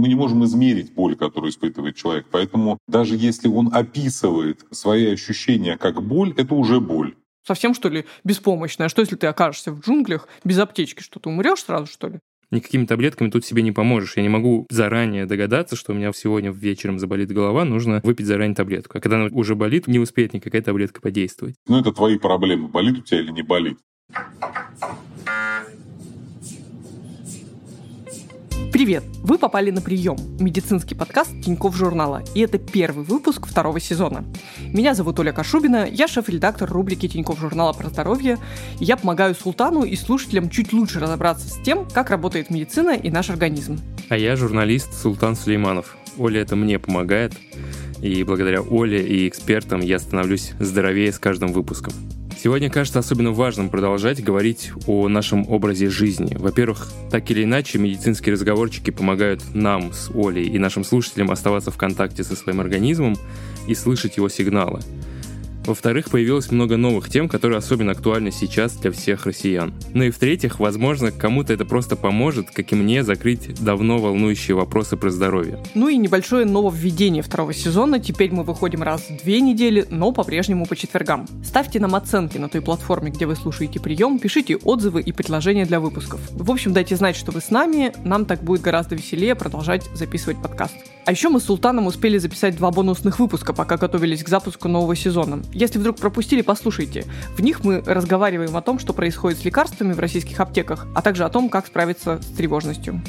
Мы не можем измерить боль, которую испытывает человек. Поэтому даже если он описывает свои ощущения как боль, это уже боль. Совсем, что ли, беспомощная? Что, если ты окажешься в джунглях без аптечки? Что, ты умрешь сразу, что ли? Никакими таблетками тут себе не поможешь. Я не могу заранее догадаться, что у меня сегодня вечером заболит голова, нужно выпить заранее таблетку. А когда она уже болит, не успеет никакая таблетка подействовать. Ну, это твои проблемы, болит у тебя или не болит. Привет! Вы попали на прием. Медицинский подкаст Тиньков журнала. И это первый выпуск второго сезона. Меня зовут Оля Кашубина, я шеф-редактор рубрики Тиньков журнала про здоровье. И я помогаю Султану и слушателям чуть лучше разобраться с тем, как работает медицина и наш организм. А я журналист Султан Сулейманов. Оля это мне помогает. И благодаря Оле и экспертам я становлюсь здоровее с каждым выпуском. Сегодня кажется особенно важным продолжать говорить о нашем образе жизни. Во-первых, так или иначе, медицинские разговорчики помогают нам с Олей и нашим слушателям оставаться в контакте со своим организмом и слышать его сигналы. Во-вторых, появилось много новых тем, которые особенно актуальны сейчас для всех россиян. Ну и в-третьих, возможно, кому-то это просто поможет, как и мне, закрыть давно волнующие вопросы про здоровье. Ну и небольшое нововведение второго сезона. Теперь мы выходим раз в две недели, но по-прежнему по четвергам. Ставьте нам оценки на той платформе, где вы слушаете прием, пишите отзывы и предложения для выпусков. В общем, дайте знать, что вы с нами, нам так будет гораздо веселее продолжать записывать подкаст. А еще мы с Султаном успели записать два бонусных выпуска, пока готовились к запуску нового сезона. Если вдруг пропустили, послушайте. В них мы разговариваем о том, что происходит с лекарствами в российских аптеках, а также о том, как справиться с тревожностью.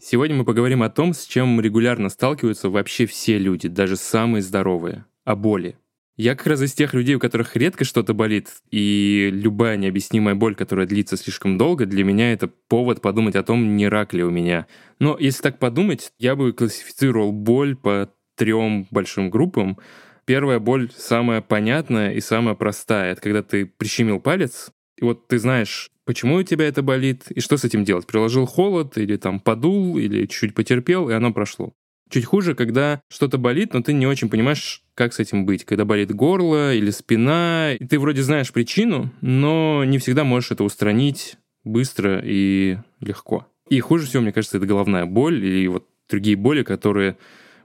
Сегодня мы поговорим о том, с чем регулярно сталкиваются вообще все люди, даже самые здоровые, о боли. Я как раз из тех людей, у которых редко что-то болит, и любая необъяснимая боль, которая длится слишком долго, для меня это повод подумать о том, не рак ли у меня. Но если так подумать, я бы классифицировал боль по трем большим группам. Первая боль самая понятная и самая простая. Это когда ты прищемил палец, и вот ты знаешь, почему у тебя это болит, и что с этим делать. Приложил холод, или там подул, или чуть-чуть потерпел, и оно прошло. Чуть хуже, когда что-то болит, но ты не очень понимаешь, как с этим быть. Когда болит горло или спина, и ты вроде знаешь причину, но не всегда можешь это устранить быстро и легко. И хуже всего, мне кажется, это головная боль или вот другие боли, которые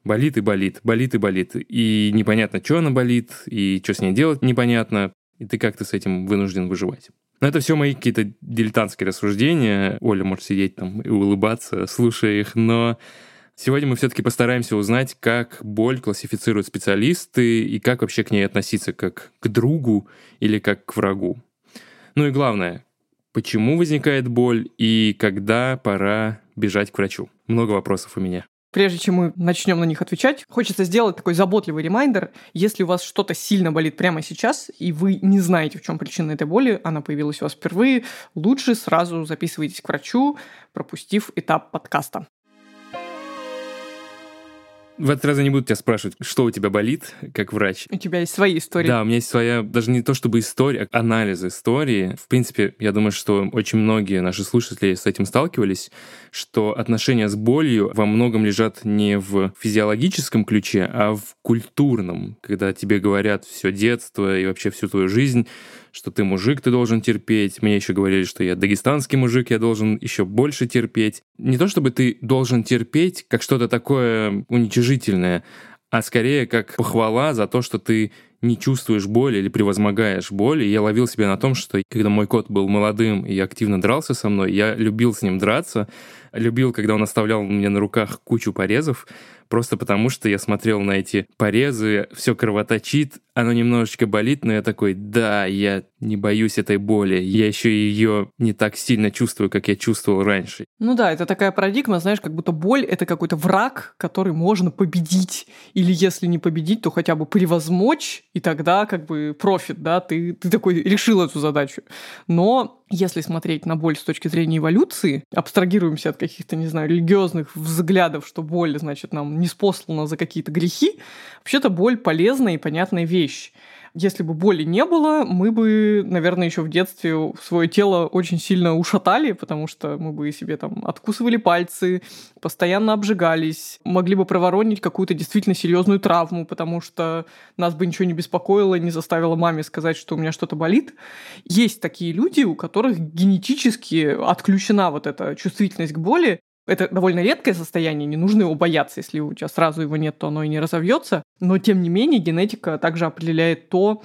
болит и болит, болит и болит. И непонятно, что она болит, и что с ней делать непонятно. И ты как-то с этим вынужден выживать. Но это все мои какие-то дилетантские рассуждения. Оля может сидеть там и улыбаться, слушая их, но Сегодня мы все-таки постараемся узнать, как боль классифицируют специалисты и как вообще к ней относиться, как к другу или как к врагу. Ну и главное, почему возникает боль и когда пора бежать к врачу. Много вопросов у меня. Прежде чем мы начнем на них отвечать, хочется сделать такой заботливый ремайдер. Если у вас что-то сильно болит прямо сейчас, и вы не знаете, в чем причина этой боли, она появилась у вас впервые, лучше сразу записывайтесь к врачу, пропустив этап подкаста. В этот раз я не буду тебя спрашивать, что у тебя болит, как врач. У тебя есть свои истории. Да, у меня есть своя, даже не то чтобы история, а анализ истории. В принципе, я думаю, что очень многие наши слушатели с этим сталкивались, что отношения с болью во многом лежат не в физиологическом ключе, а в культурном, когда тебе говорят все детство и вообще всю твою жизнь, что ты мужик, ты должен терпеть. Мне еще говорили, что я дагестанский мужик, я должен еще больше терпеть. Не то чтобы ты должен терпеть как что-то такое уничижительное, а скорее как похвала за то, что ты не чувствуешь боли или превозмогаешь боль. И я ловил себя на том, что когда мой кот был молодым и активно дрался со мной, я любил с ним драться, любил, когда он оставлял мне на руках кучу порезов, просто потому что я смотрел на эти порезы, все кровоточит, оно немножечко болит, но я такой, да, я не боюсь этой боли, я еще ее не так сильно чувствую, как я чувствовал раньше. Ну да, это такая парадигма, знаешь, как будто боль — это какой-то враг, который можно победить, или если не победить, то хотя бы превозмочь, и тогда как бы профит, да, ты, ты такой решил эту задачу. Но если смотреть на боль с точки зрения эволюции, абстрагируемся от каких-то, не знаю, религиозных взглядов, что боль, значит, нам не спослана за какие-то грехи, вообще-то боль полезная и понятная вещь. Если бы боли не было, мы бы, наверное, еще в детстве свое тело очень сильно ушатали, потому что мы бы себе там откусывали пальцы, постоянно обжигались, могли бы проворонить какую-то действительно серьезную травму, потому что нас бы ничего не беспокоило, не заставило маме сказать, что у меня что-то болит. Есть такие люди, у которых генетически отключена вот эта чувствительность к боли, это довольно редкое состояние, не нужно его бояться. Если у тебя сразу его нет, то оно и не разовьется. Но, тем не менее, генетика также определяет то,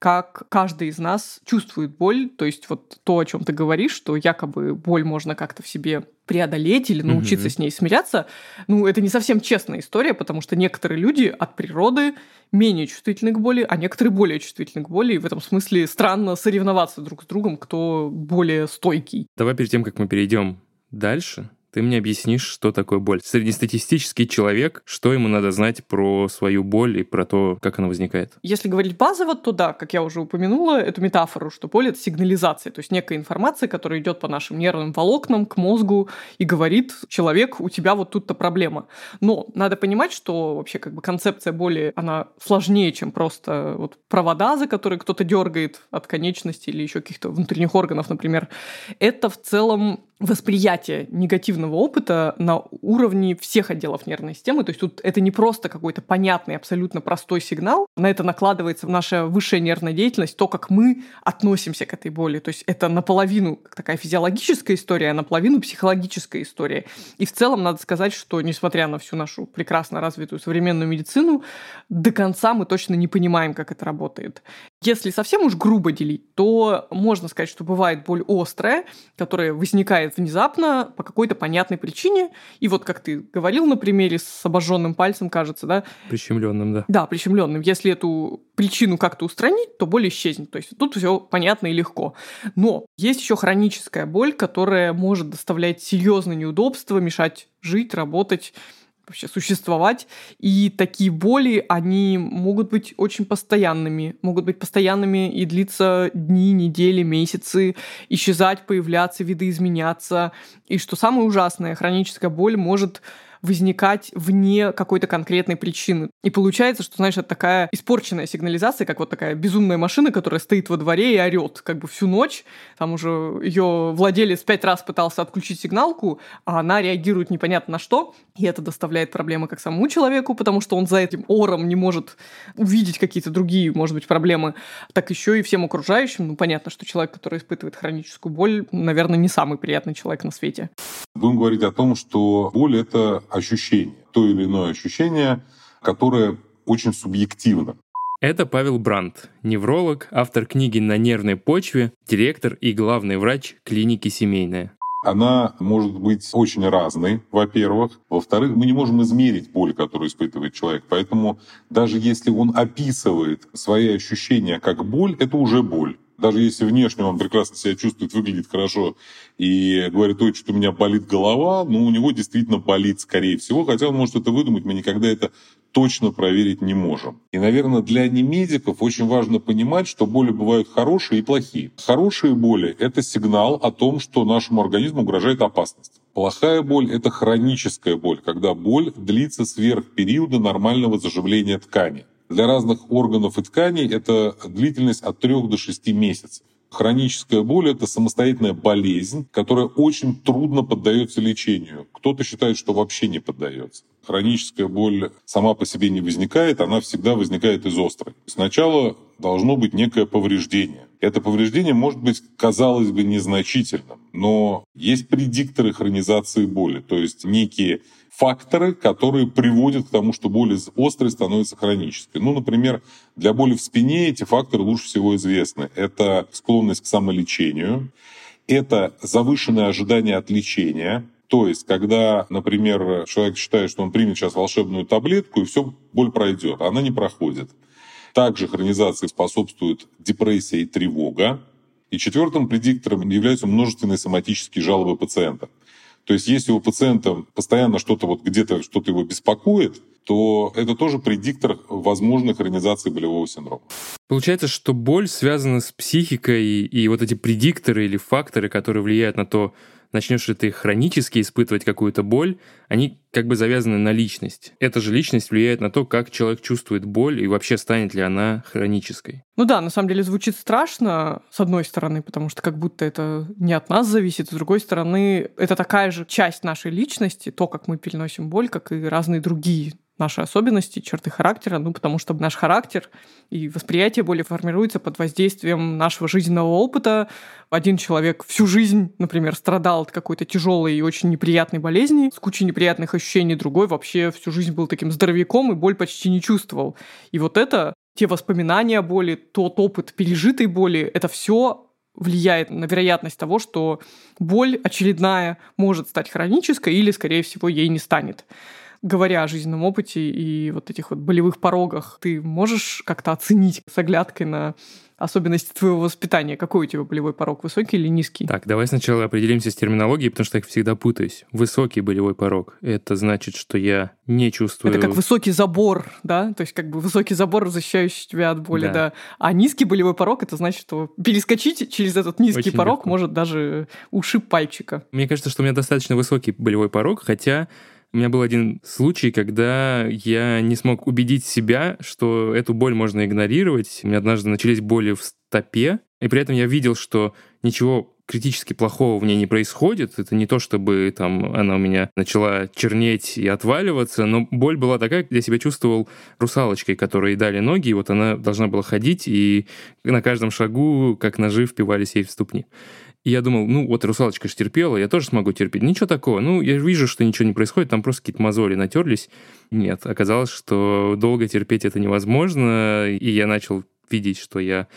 как каждый из нас чувствует боль. То есть вот то, о чем ты говоришь, что якобы боль можно как-то в себе преодолеть или научиться mm-hmm. с ней смиряться, ну, это не совсем честная история, потому что некоторые люди от природы менее чувствительны к боли, а некоторые более чувствительны к боли, и в этом смысле странно соревноваться друг с другом, кто более стойкий. Давай перед тем, как мы перейдем дальше, ты мне объяснишь, что такое боль. Среднестатистический человек, что ему надо знать про свою боль и про то, как она возникает? Если говорить базово, то да, как я уже упомянула, эту метафору, что боль — это сигнализация, то есть некая информация, которая идет по нашим нервным волокнам к мозгу и говорит, человек, у тебя вот тут-то проблема. Но надо понимать, что вообще как бы концепция боли, она сложнее, чем просто вот провода, за которые кто-то дергает от конечности или еще каких-то внутренних органов, например. Это в целом восприятие негативного опыта на уровне всех отделов нервной системы. То есть тут это не просто какой-то понятный, абсолютно простой сигнал. На это накладывается наша высшая нервная деятельность, то, как мы относимся к этой боли. То есть это наполовину такая физиологическая история, а наполовину психологическая история. И в целом надо сказать, что несмотря на всю нашу прекрасно развитую современную медицину, до конца мы точно не понимаем, как это работает. Если совсем уж грубо делить, то можно сказать, что бывает боль острая, которая возникает внезапно по какой-то понятной причине. И вот как ты говорил на примере с обожженным пальцем, кажется, да? Прищемленным, да. Да, прищемленным. Если эту причину как-то устранить, то боль исчезнет. То есть тут все понятно и легко. Но есть еще хроническая боль, которая может доставлять серьезные неудобства, мешать жить, работать вообще существовать. И такие боли, они могут быть очень постоянными, могут быть постоянными и длиться дни, недели, месяцы, исчезать, появляться, видоизменяться. И что самое ужасное, хроническая боль может возникать вне какой-то конкретной причины. И получается, что, знаешь, это такая испорченная сигнализация, как вот такая безумная машина, которая стоит во дворе и орет как бы всю ночь. Там уже ее владелец пять раз пытался отключить сигналку, а она реагирует непонятно на что. И это доставляет проблемы как самому человеку, потому что он за этим ором не может увидеть какие-то другие, может быть, проблемы, так еще и всем окружающим. Ну, понятно, что человек, который испытывает хроническую боль, наверное, не самый приятный человек на свете. Будем говорить о том, что боль — это ощущение, то или иное ощущение, которое очень субъективно. Это Павел Брандт, невролог, автор книги «На нервной почве», директор и главный врач клиники «Семейная». Она может быть очень разной, во-первых. Во-вторых, мы не можем измерить боль, которую испытывает человек. Поэтому даже если он описывает свои ощущения как боль, это уже боль даже если внешне он прекрасно себя чувствует, выглядит хорошо и говорит, ой, что у меня болит голова, ну, у него действительно болит, скорее всего, хотя он может это выдумать, мы никогда это точно проверить не можем. И, наверное, для немедиков очень важно понимать, что боли бывают хорошие и плохие. Хорошие боли – это сигнал о том, что нашему организму угрожает опасность. Плохая боль – это хроническая боль, когда боль длится сверх периода нормального заживления ткани. Для разных органов и тканей это длительность от 3 до 6 месяцев. Хроническая боль – это самостоятельная болезнь, которая очень трудно поддается лечению. Кто-то считает, что вообще не поддается. Хроническая боль сама по себе не возникает, она всегда возникает из острой. Сначала должно быть некое повреждение. Это повреждение может быть, казалось бы, незначительным, но есть предикторы хронизации боли, то есть некие факторы, которые приводят к тому, что боль острой становится хронической. Ну, например, для боли в спине эти факторы лучше всего известны. Это склонность к самолечению, это завышенное ожидание от лечения, то есть, когда, например, человек считает, что он примет сейчас волшебную таблетку, и все, боль пройдет, а она не проходит. Также хронизации способствует депрессия и тревога. И четвертым предиктором являются множественные соматические жалобы пациента. То есть если у пациента постоянно что-то вот где-то что-то его беспокоит, то это тоже предиктор возможной хронизации болевого синдрома. Получается, что боль связана с психикой, и вот эти предикторы или факторы, которые влияют на то, начнешь ли ты хронически испытывать какую-то боль, они как бы завязаны на личность. Эта же личность влияет на то, как человек чувствует боль и вообще станет ли она хронической. Ну да, на самом деле звучит страшно, с одной стороны, потому что как будто это не от нас зависит, с другой стороны, это такая же часть нашей личности, то, как мы переносим боль, как и разные другие наши особенности, черты характера, ну, потому что наш характер и восприятие боли формируется под воздействием нашего жизненного опыта. Один человек всю жизнь, например, страдал от какой-то тяжелой и очень неприятной болезни, с кучей неприятных ощущений, другой вообще всю жизнь был таким здоровяком и боль почти не чувствовал. И вот это, те воспоминания о боли, тот опыт пережитой боли, это все влияет на вероятность того, что боль очередная может стать хронической или, скорее всего, ей не станет говоря о жизненном опыте и вот этих вот болевых порогах, ты можешь как-то оценить с оглядкой на особенности твоего воспитания. Какой у тебя болевой порог, высокий или низкий? Так, давай сначала определимся с терминологией, потому что я всегда путаюсь. Высокий болевой порог — это значит, что я не чувствую... Это как высокий забор, да? То есть как бы высокий забор, защищающий тебя от боли, да. да. А низкий болевой порог — это значит, что перескочить через этот низкий Очень порог легко. может даже ушиб пальчика. Мне кажется, что у меня достаточно высокий болевой порог, хотя у меня был один случай, когда я не смог убедить себя, что эту боль можно игнорировать. У меня однажды начались боли в стопе, и при этом я видел, что ничего критически плохого в ней не происходит. Это не то, чтобы там она у меня начала чернеть и отваливаться, но боль была такая, я себя чувствовал русалочкой, которой дали ноги, и вот она должна была ходить, и на каждом шагу, как ножи, впивались ей в ступни. И я думал, ну вот русалочка же терпела, я тоже смогу терпеть. Ничего такого. Ну, я вижу, что ничего не происходит, там просто какие-то мозоли натерлись. Нет, оказалось, что долго терпеть это невозможно, и я начал видеть, что я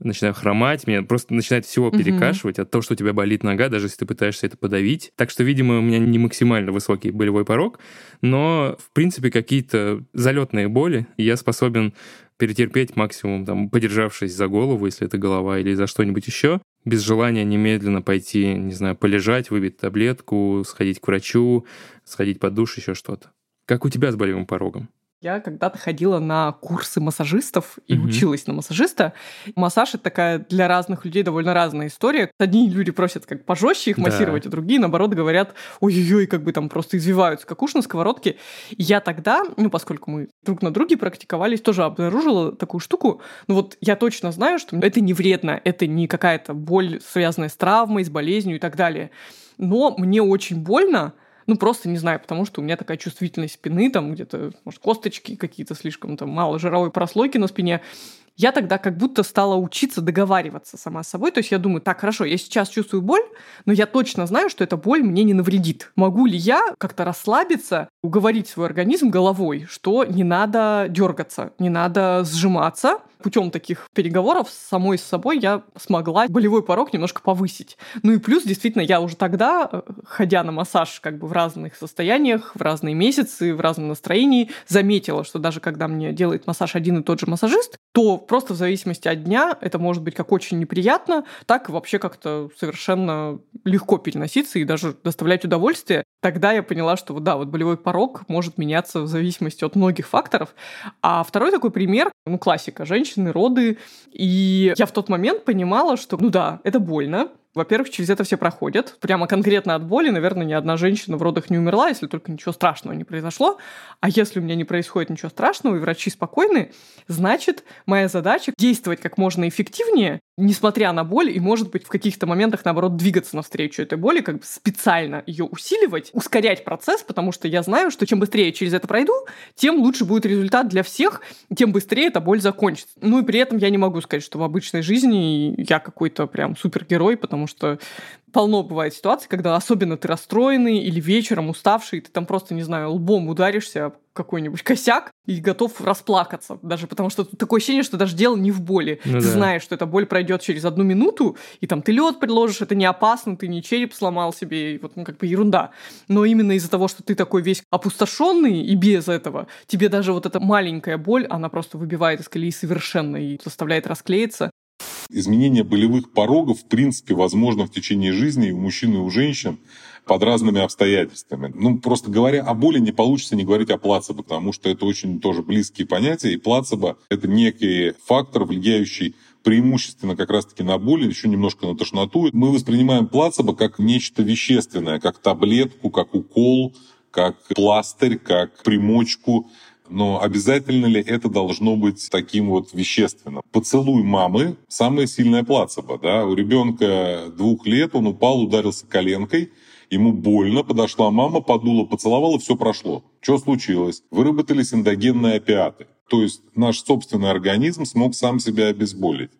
начинаю хромать, меня просто начинает всего перекашивать от того, что у тебя болит нога, даже если ты пытаешься это подавить. Так что, видимо, у меня не максимально высокий болевой порог, но, в принципе, какие-то залетные боли я способен перетерпеть максимум, там, подержавшись за голову, если это голова, или за что-нибудь еще без желания немедленно пойти, не знаю, полежать, выпить таблетку, сходить к врачу, сходить под душ, еще что-то. Как у тебя с болевым порогом? Я когда-то ходила на курсы массажистов и mm-hmm. училась на массажиста. Массаж это такая для разных людей довольно разная история. Одни люди просят как пожестче их да. массировать, а другие, наоборот, говорят, ой-ой-ой, как бы там просто извиваются, как уж на сковородке. И я тогда, ну, поскольку мы друг на друге практиковались, тоже обнаружила такую штуку. Ну вот я точно знаю, что это не вредно, это не какая-то боль, связанная с травмой, с болезнью и так далее. Но мне очень больно, ну, просто не знаю, потому что у меня такая чувствительность спины, там где-то, может, косточки какие-то слишком, там мало жировой прослойки на спине я тогда как будто стала учиться договариваться сама с собой. То есть я думаю, так, хорошо, я сейчас чувствую боль, но я точно знаю, что эта боль мне не навредит. Могу ли я как-то расслабиться, уговорить свой организм головой, что не надо дергаться, не надо сжиматься. Путем таких переговоров с самой с собой я смогла болевой порог немножко повысить. Ну и плюс, действительно, я уже тогда, э, ходя на массаж как бы в разных состояниях, в разные месяцы, в разном настроении, заметила, что даже когда мне делает массаж один и тот же массажист, то просто в зависимости от дня это может быть как очень неприятно, так вообще как-то совершенно легко переноситься и даже доставлять удовольствие. Тогда я поняла, что да, вот болевой порог может меняться в зависимости от многих факторов. А второй такой пример, ну, классика, женщины, роды. И я в тот момент понимала, что, ну да, это больно, во-первых, через это все проходят. Прямо конкретно от боли, наверное, ни одна женщина в родах не умерла, если только ничего страшного не произошло. А если у меня не происходит ничего страшного, и врачи спокойны, значит, моя задача действовать как можно эффективнее, несмотря на боль, и, может быть, в каких-то моментах, наоборот, двигаться навстречу этой боли, как бы специально ее усиливать, ускорять процесс, потому что я знаю, что чем быстрее я через это пройду, тем лучше будет результат для всех, тем быстрее эта боль закончится. Ну и при этом я не могу сказать, что в обычной жизни я какой-то прям супергерой, потому что полно бывает ситуаций, когда особенно ты расстроенный или вечером уставший, ты там просто, не знаю, лбом ударишься какой-нибудь косяк и готов расплакаться. Даже потому что такое ощущение, что даже дело не в боли. Ну, ты да. знаешь, что эта боль пройдет через одну минуту, и там ты лед предложишь, это не опасно, ты не череп сломал себе, и вот ну, как бы ерунда. Но именно из-за того, что ты такой весь опустошенный и без этого, тебе даже вот эта маленькая боль, она просто выбивает из колеи совершенно и заставляет расклеиться. Изменение болевых порогов, в принципе, возможно в течение жизни и у мужчин, и у женщин под разными обстоятельствами. Ну, просто говоря о боли, не получится не говорить о плацебо, потому что это очень тоже близкие понятия, и плацебо — это некий фактор, влияющий преимущественно как раз-таки на боли, еще немножко на тошноту. Мы воспринимаем плацебо как нечто вещественное, как таблетку, как укол, как пластырь, как примочку. Но обязательно ли это должно быть таким вот вещественным? Поцелуй мамы – самая сильная плацебо. Да? У ребенка двух лет он упал, ударился коленкой, ему больно, подошла мама, подула, поцеловала, все прошло. Что случилось? Выработались эндогенные опиаты. То есть наш собственный организм смог сам себя обезболить.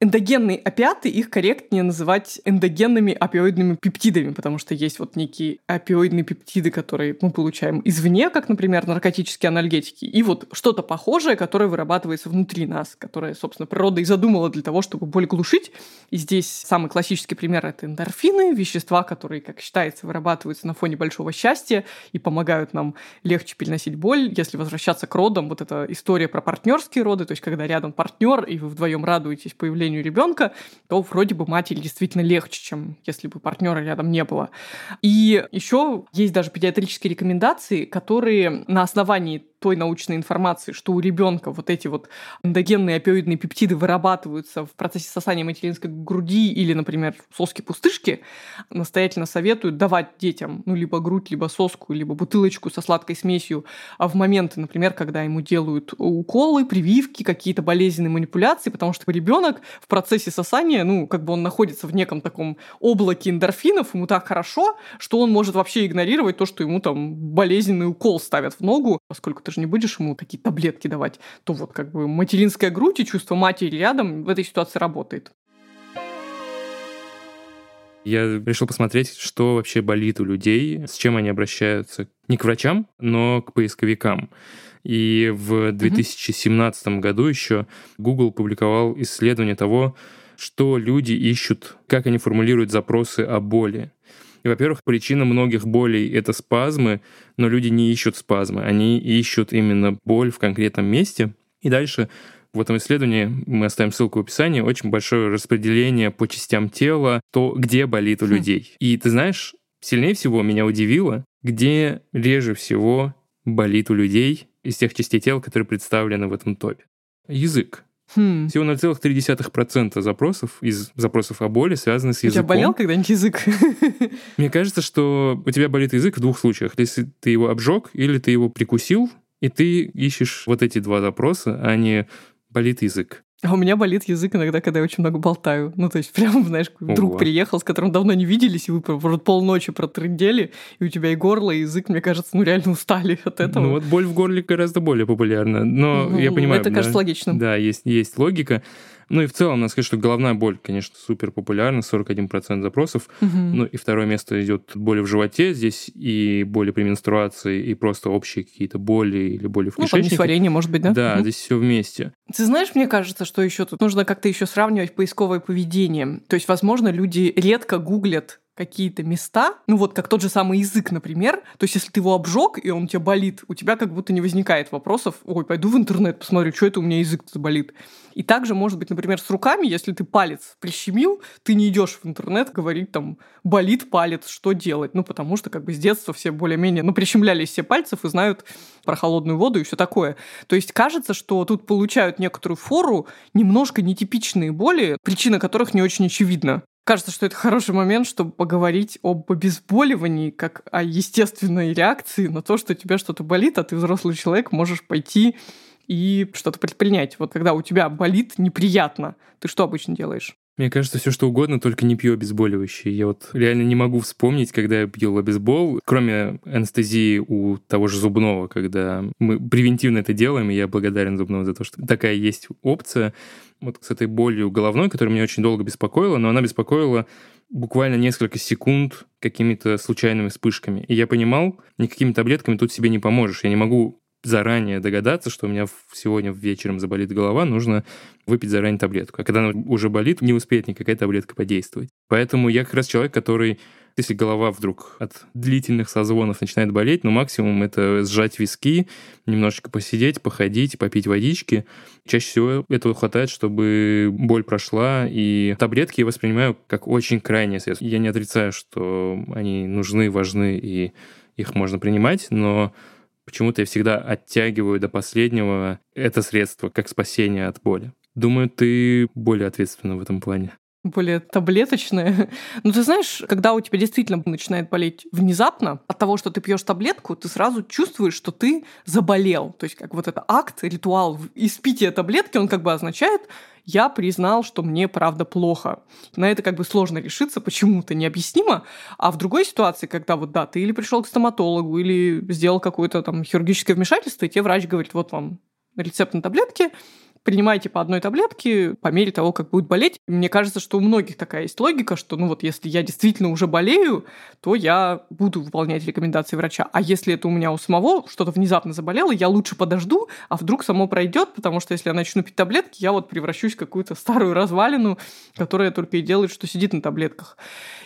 Эндогенные опиаты, их корректнее называть эндогенными опиоидными пептидами, потому что есть вот некие опиоидные пептиды, которые мы получаем извне, как, например, наркотические анальгетики, и вот что-то похожее, которое вырабатывается внутри нас, которое, собственно, природа и задумала для того, чтобы боль глушить. И здесь самый классический пример — это эндорфины, вещества, которые, как считается, вырабатываются на фоне большого счастья и помогают нам легче переносить боль. Если возвращаться к родам, вот эта история про партнерские роды, то есть когда рядом партнер, и вы вдвоем радуетесь появлению ребенка, то вроде бы матери действительно легче, чем если бы партнера рядом не было. И еще есть даже педиатрические рекомендации, которые на основании той научной информации, что у ребенка вот эти вот эндогенные опиоидные пептиды вырабатываются в процессе сосания материнской груди или, например, соски-пустышки, настоятельно советуют давать детям ну, либо грудь, либо соску, либо бутылочку со сладкой смесью а в моменты, например, когда ему делают уколы, прививки, какие-то болезненные манипуляции, потому что ребенок в процессе сосания, ну, как бы он находится в неком таком облаке эндорфинов, ему так хорошо, что он может вообще игнорировать то, что ему там болезненный укол ставят в ногу, поскольку ты же не будешь ему такие таблетки давать, то вот как бы материнская грудь и чувство матери рядом в этой ситуации работает. Я решил посмотреть, что вообще болит у людей, с чем они обращаются не к врачам, но к поисковикам. И в 2017 mm году еще Google публиковал исследование того, что люди ищут, как они формулируют запросы о боли. И, во-первых, причина многих болей — это спазмы, но люди не ищут спазмы, они ищут именно боль в конкретном месте. И дальше в этом исследовании, мы оставим ссылку в описании, очень большое распределение по частям тела, то, где болит у хм. людей. И ты знаешь, сильнее всего меня удивило, где реже всего болит у людей из тех частей тела, которые представлены в этом топе. Язык. Хм. Всего 0,3% запросов из запросов о боли связаны с языком. У тебя болел когда-нибудь язык? Мне кажется, что у тебя болит язык в двух случаях. Если ты его обжег или ты его прикусил, и ты ищешь вот эти два запроса, а не болит язык. А у меня болит язык иногда, когда я очень много болтаю. Ну, то есть, прям, знаешь, друг Ого. приехал, с которым давно не виделись, и вы полночи протрындели, и у тебя и горло, и язык, мне кажется, ну, реально устали от этого. Ну, вот боль в горле гораздо более популярна. Но ну, я понимаю... Это кажется логичным. Да, есть, есть логика. Ну и в целом, надо сказать, что головная боль, конечно, супер популярна, 41% запросов. Угу. Ну и второе место идет боли в животе. Здесь и боли при менструации, и просто общие какие-то боли или боли в кишечнике. Ну, несварение, может быть, да? Да, угу. здесь все вместе. Ты знаешь, мне кажется, что еще тут нужно как-то еще сравнивать поисковое поведение. То есть, возможно, люди редко гуглят какие-то места, ну вот как тот же самый язык, например, то есть если ты его обжег и он у тебя болит, у тебя как будто не возникает вопросов, ой, пойду в интернет посмотрю, что это у меня язык болит. И также может быть, например, с руками, если ты палец прищемил, ты не идешь в интернет говорить там, болит палец, что делать, ну потому что как бы с детства все более-менее, ну прищемлялись все пальцев и знают про холодную воду и все такое. То есть кажется, что тут получают некоторую фору немножко нетипичные боли, причина которых не очень очевидна. Кажется, что это хороший момент, чтобы поговорить об обезболивании как о естественной реакции на то, что у тебя что-то болит, а ты взрослый человек, можешь пойти и что-то предпринять. Вот когда у тебя болит неприятно, ты что обычно делаешь? Мне кажется, все что угодно, только не пью обезболивающие. Я вот реально не могу вспомнить, когда я пил обезбол, кроме анестезии у того же зубного, когда мы превентивно это делаем, и я благодарен зубному за то, что такая есть опция. Вот с этой болью головной, которая меня очень долго беспокоила, но она беспокоила буквально несколько секунд какими-то случайными вспышками. И я понимал, никакими таблетками тут себе не поможешь. Я не могу заранее догадаться, что у меня сегодня вечером заболит голова, нужно выпить заранее таблетку. А когда она уже болит, не успеет никакая таблетка подействовать. Поэтому я как раз человек, который если голова вдруг от длительных созвонов начинает болеть, ну, максимум это сжать виски, немножечко посидеть, походить, попить водички. Чаще всего этого хватает, чтобы боль прошла, и таблетки я воспринимаю как очень крайнее средство. Я не отрицаю, что они нужны, важны, и их можно принимать, но Почему-то я всегда оттягиваю до последнего это средство как спасение от боли. Думаю, ты более ответственна в этом плане более таблеточное. Ну, ты знаешь, когда у тебя действительно начинает болеть внезапно, от того, что ты пьешь таблетку, ты сразу чувствуешь, что ты заболел. То есть, как вот этот акт, ритуал испития таблетки, он как бы означает, я признал, что мне правда плохо. На это как бы сложно решиться, почему-то необъяснимо. А в другой ситуации, когда вот да, ты или пришел к стоматологу, или сделал какое-то там хирургическое вмешательство, и тебе врач говорит, вот вам рецепт на таблетки, принимайте по одной таблетке по мере того, как будет болеть. Мне кажется, что у многих такая есть логика, что, ну вот, если я действительно уже болею, то я буду выполнять рекомендации врача. А если это у меня у самого что-то внезапно заболело, я лучше подожду, а вдруг само пройдет, потому что если я начну пить таблетки, я вот превращусь в какую-то старую развалину, которая только и делает, что сидит на таблетках.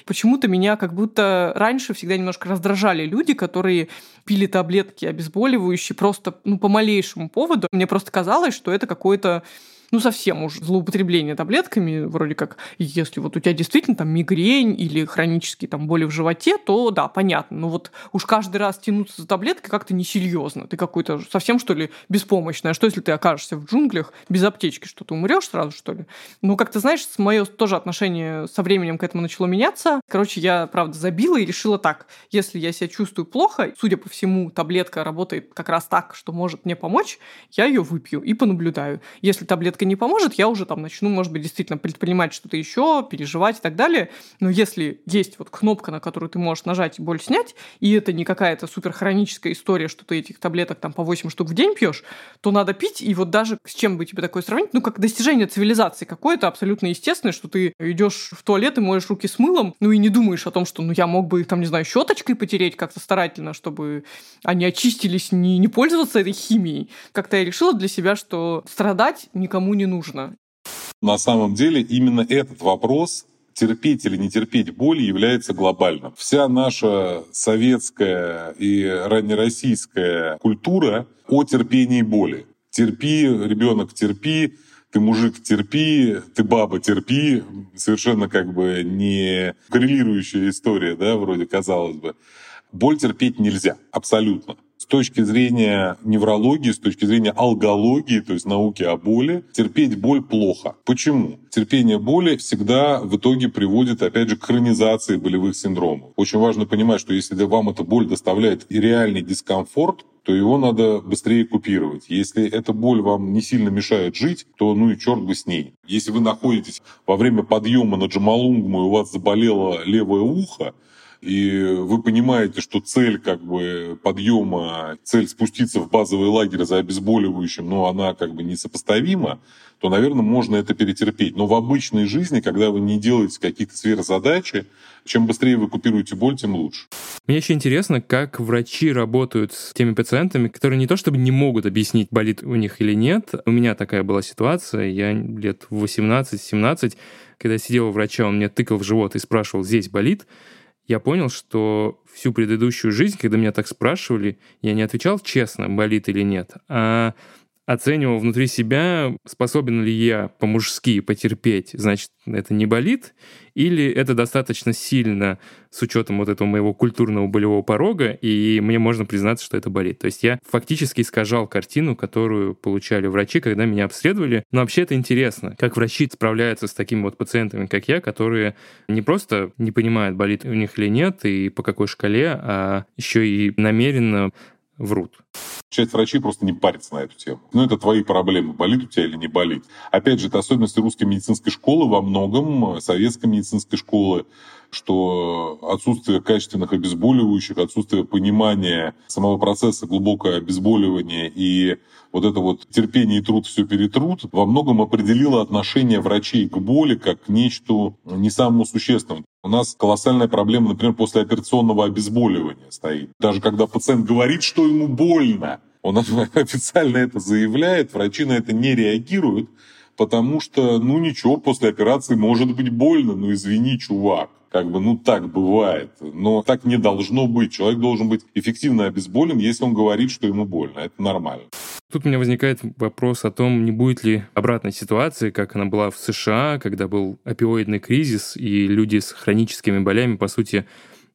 Почему-то меня как будто раньше всегда немножко раздражали люди, которые пили таблетки обезболивающие просто ну, по малейшему поводу. Мне просто казалось, что это какой-то ну, совсем уж злоупотребление таблетками, вроде как, если вот у тебя действительно там мигрень или хронические там боли в животе, то да, понятно. Но вот уж каждый раз тянуться за таблеткой как-то несерьезно. Ты какой-то совсем, что ли, беспомощный. А что, если ты окажешься в джунглях без аптечки, что ты умрешь сразу, что ли? Ну, как ты знаешь, мое тоже отношение со временем к этому начало меняться. Короче, я, правда, забила и решила так. Если я себя чувствую плохо, судя по всему, таблетка работает как раз так, что может мне помочь, я ее выпью и понаблюдаю. Если таблетка таблетка не поможет, я уже там начну, может быть, действительно предпринимать что-то еще, переживать и так далее. Но если есть вот кнопка, на которую ты можешь нажать и боль снять, и это не какая-то супер хроническая история, что ты этих таблеток там по 8 штук в день пьешь, то надо пить, и вот даже с чем бы тебе такое сравнить, ну, как достижение цивилизации какое-то абсолютно естественное, что ты идешь в туалет и моешь руки с мылом, ну, и не думаешь о том, что, ну, я мог бы их там, не знаю, щеточкой потереть как-то старательно, чтобы они очистились, не, не пользоваться этой химией. Как-то я решила для себя, что страдать никому никому не нужно. На самом деле именно этот вопрос терпеть или не терпеть боли является глобальным. Вся наша советская и раннероссийская культура о терпении боли. Терпи, ребенок, терпи, ты мужик, терпи, ты баба, терпи. Совершенно как бы не коррелирующая история, да, вроде казалось бы. Боль терпеть нельзя, абсолютно с точки зрения неврологии, с точки зрения алгологии, то есть науки о боли, терпеть боль плохо. Почему? Терпение боли всегда в итоге приводит, опять же, к хронизации болевых синдромов. Очень важно понимать, что если вам эта боль доставляет и реальный дискомфорт, то его надо быстрее купировать. Если эта боль вам не сильно мешает жить, то ну и черт бы с ней. Если вы находитесь во время подъема на Джамалунгму и у вас заболело левое ухо, и вы понимаете, что цель как бы подъема, цель спуститься в базовый лагерь за обезболивающим, но она как бы несопоставима, то, наверное, можно это перетерпеть. Но в обычной жизни, когда вы не делаете каких-то сверхзадачи, чем быстрее вы купируете боль, тем лучше. Мне еще интересно, как врачи работают с теми пациентами, которые не то чтобы не могут объяснить, болит у них или нет. У меня такая была ситуация, я лет 18-17, когда сидел у врача, он мне тыкал в живот и спрашивал, здесь болит? Я понял, что всю предыдущую жизнь, когда меня так спрашивали, я не отвечал честно, болит или нет, а оценивал внутри себя, способен ли я по-мужски потерпеть, значит, это не болит, или это достаточно сильно с учетом вот этого моего культурного болевого порога, и мне можно признаться, что это болит. То есть я фактически искажал картину, которую получали врачи, когда меня обследовали. Но вообще это интересно, как врачи справляются с такими вот пациентами, как я, которые не просто не понимают, болит у них или нет, и по какой шкале, а еще и намеренно врут. Часть врачей просто не парится на эту тему. Ну, это твои проблемы, болит у тебя или не болит. Опять же, это особенности русской медицинской школы во многом, советской медицинской школы, что отсутствие качественных обезболивающих, отсутствие понимания самого процесса глубокого обезболивания и вот это вот терпение и труд все перетрут, во многом определило отношение врачей к боли как к нечто не самому существенному. У нас колоссальная проблема, например, после операционного обезболивания стоит. Даже когда пациент говорит, что ему больно, он официально это заявляет, врачи на это не реагируют, потому что, ну ничего, после операции может быть больно, ну извини, чувак. Как бы, ну так бывает. Но так не должно быть. Человек должен быть эффективно обезболен, если он говорит, что ему больно. Это нормально. Тут у меня возникает вопрос о том, не будет ли обратной ситуации, как она была в США, когда был опиоидный кризис, и люди с хроническими болями, по сути,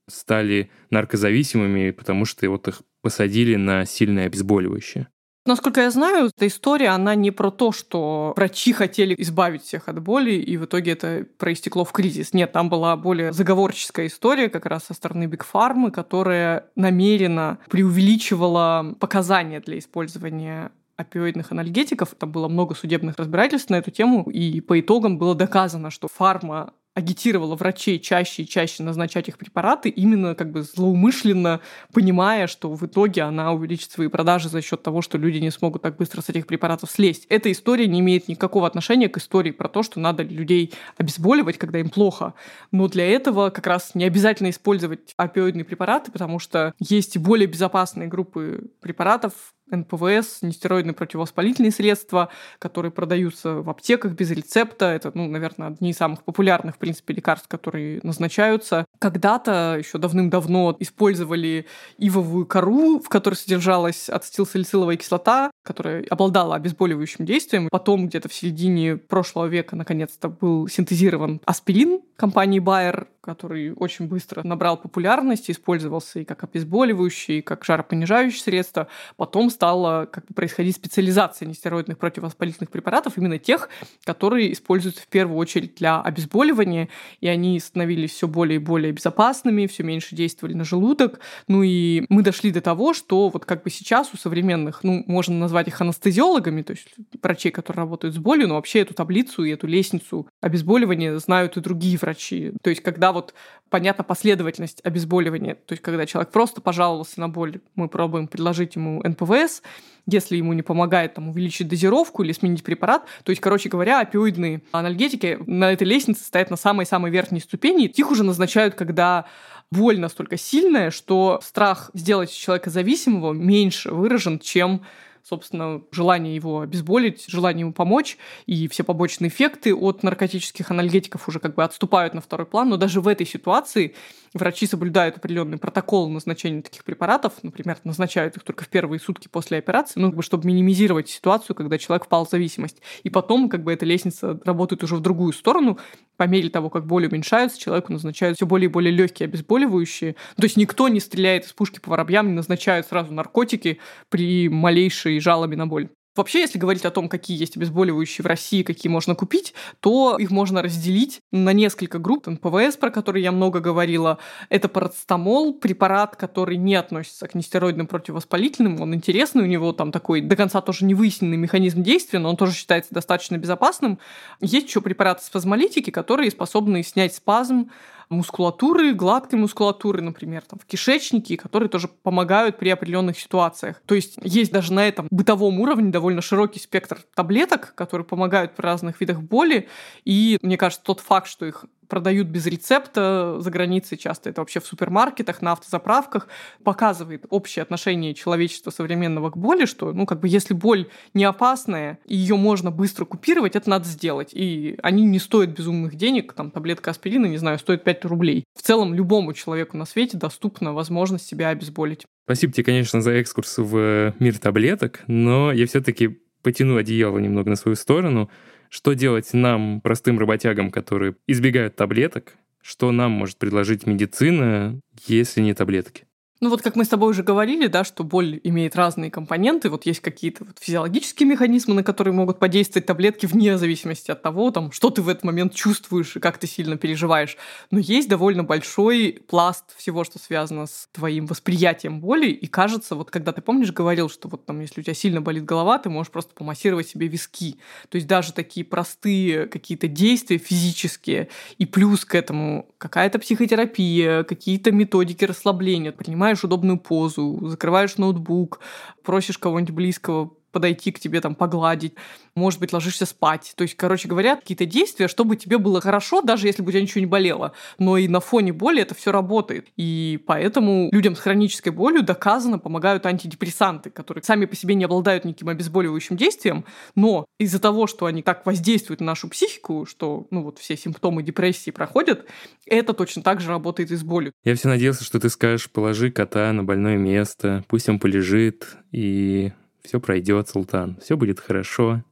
стали наркозависимыми, потому что вот их посадили на сильное обезболивающее. Насколько я знаю, эта история, она не про то, что врачи хотели избавить всех от боли, и в итоге это проистекло в кризис. Нет, там была более заговорческая история как раз со стороны Биг Фармы, которая намеренно преувеличивала показания для использования опиоидных анальгетиков. Там было много судебных разбирательств на эту тему, и по итогам было доказано, что фарма агитировала врачей чаще и чаще назначать их препараты, именно как бы злоумышленно понимая, что в итоге она увеличит свои продажи за счет того, что люди не смогут так быстро с этих препаратов слезть. Эта история не имеет никакого отношения к истории про то, что надо людей обезболивать, когда им плохо. Но для этого как раз не обязательно использовать опиоидные препараты, потому что есть и более безопасные группы препаратов, НПВС, нестероидные противовоспалительные средства, которые продаются в аптеках без рецепта. Это, ну, наверное, одни из самых популярных, в принципе, лекарств, которые назначаются. Когда-то, еще давным-давно, использовали ивовую кору, в которой содержалась ацетилсалициловая кислота, которая обладала обезболивающим действием. Потом, где-то в середине прошлого века, наконец-то, был синтезирован аспирин компании Bayer, который очень быстро набрал популярность, использовался и как обезболивающий, и как жаропонижающее средство. Потом стала как бы происходить специализация нестероидных противовоспалительных препаратов, именно тех, которые используются в первую очередь для обезболивания, и они становились все более и более безопасными, все меньше действовали на желудок. Ну и мы дошли до того, что вот как бы сейчас у современных, ну, можно назвать их анестезиологами, то есть врачей, которые работают с болью, но вообще эту таблицу и эту лестницу обезболивания знают и другие врачи. То есть когда вот понятна последовательность обезболивания. То есть, когда человек просто пожаловался на боль, мы пробуем предложить ему НПВС. Если ему не помогает там, увеличить дозировку или сменить препарат, то есть, короче говоря, опиоидные анальгетики на этой лестнице стоят на самой-самой верхней ступени. Их уже назначают, когда боль настолько сильная, что страх сделать человека зависимого меньше выражен, чем собственно, желание его обезболить, желание ему помочь, и все побочные эффекты от наркотических анальгетиков уже как бы отступают на второй план, но даже в этой ситуации врачи соблюдают определенный протокол назначения таких препаратов, например, назначают их только в первые сутки после операции, ну, как бы, чтобы минимизировать ситуацию, когда человек впал в зависимость. И потом, как бы, эта лестница работает уже в другую сторону, по мере того, как боль уменьшается, человеку назначают все более и более легкие обезболивающие. То есть никто не стреляет из пушки по воробьям, не назначают сразу наркотики при малейшей жалобе на боль. Вообще, если говорить о том, какие есть обезболивающие в России, какие можно купить, то их можно разделить на несколько групп. НПВС, про которые я много говорила, это парацетамол, препарат, который не относится к нестероидным противовоспалительным. Он интересный, у него там такой до конца тоже не выясненный механизм действия, но он тоже считается достаточно безопасным. Есть еще препараты спазмолитики, которые способны снять спазм, мускулатуры, гладкой мускулатуры, например, там, в кишечнике, которые тоже помогают при определенных ситуациях. То есть есть даже на этом бытовом уровне довольно широкий спектр таблеток, которые помогают при разных видах боли. И мне кажется, тот факт, что их продают без рецепта за границей часто, это вообще в супермаркетах, на автозаправках, показывает общее отношение человечества современного к боли, что, ну, как бы, если боль не опасная, ее можно быстро купировать, это надо сделать. И они не стоят безумных денег, там, таблетка аспирина, не знаю, стоит 5 рублей. В целом, любому человеку на свете доступна возможность себя обезболить. Спасибо тебе, конечно, за экскурс в мир таблеток, но я все-таки потяну одеяло немного на свою сторону. Что делать нам, простым работягам, которые избегают таблеток? Что нам может предложить медицина, если не таблетки? Ну вот как мы с тобой уже говорили, да, что боль имеет разные компоненты. Вот есть какие-то вот физиологические механизмы, на которые могут подействовать таблетки вне зависимости от того, там, что ты в этот момент чувствуешь и как ты сильно переживаешь. Но есть довольно большой пласт всего, что связано с твоим восприятием боли. И кажется, вот когда ты помнишь, говорил, что вот там, если у тебя сильно болит голова, ты можешь просто помассировать себе виски. То есть даже такие простые какие-то действия физические и плюс к этому какая-то психотерапия, какие-то методики расслабления, понимаешь? Занимаешь удобную позу, закрываешь ноутбук, просишь кого-нибудь близкого подойти к тебе, там, погладить, может быть, ложишься спать. То есть, короче говоря, какие-то действия, чтобы тебе было хорошо, даже если бы у тебя ничего не болело. Но и на фоне боли это все работает. И поэтому людям с хронической болью доказано помогают антидепрессанты, которые сами по себе не обладают никаким обезболивающим действием, но из-за того, что они так воздействуют на нашу психику, что ну вот все симптомы депрессии проходят, это точно так же работает и с болью. Я все надеялся, что ты скажешь, положи кота на больное место, пусть он полежит, и все пройдет, Султан, все будет хорошо.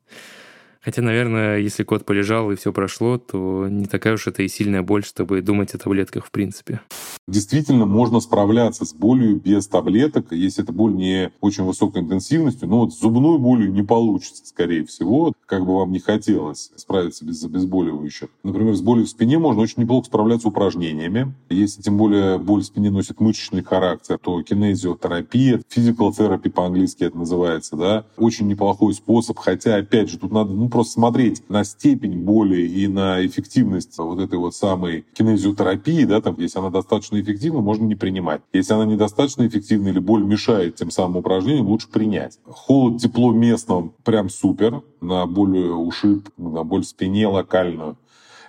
Хотя, наверное, если кот полежал и все прошло, то не такая уж это и сильная боль, чтобы думать о таблетках в принципе. Действительно можно справляться с болью без таблеток, если это боль не очень высокой интенсивностью. Но вот с зубной болью не получится, скорее всего, как бы вам не хотелось справиться без обезболивающих. Например, с болью в спине можно очень неплохо справляться упражнениями. Если тем более боль в спине носит мышечный характер, то кинезиотерапия, physical therapy по-английски это называется, да, очень неплохой способ. Хотя, опять же, тут надо ну, просто смотреть на степень боли и на эффективность вот этой вот самой кинезиотерапии, да, там, если она достаточно эффективна, можно не принимать. Если она недостаточно эффективна или боль мешает тем самым упражнениям, лучше принять. Холод, тепло местно прям супер на боль ушиб, на боль в спине локальную.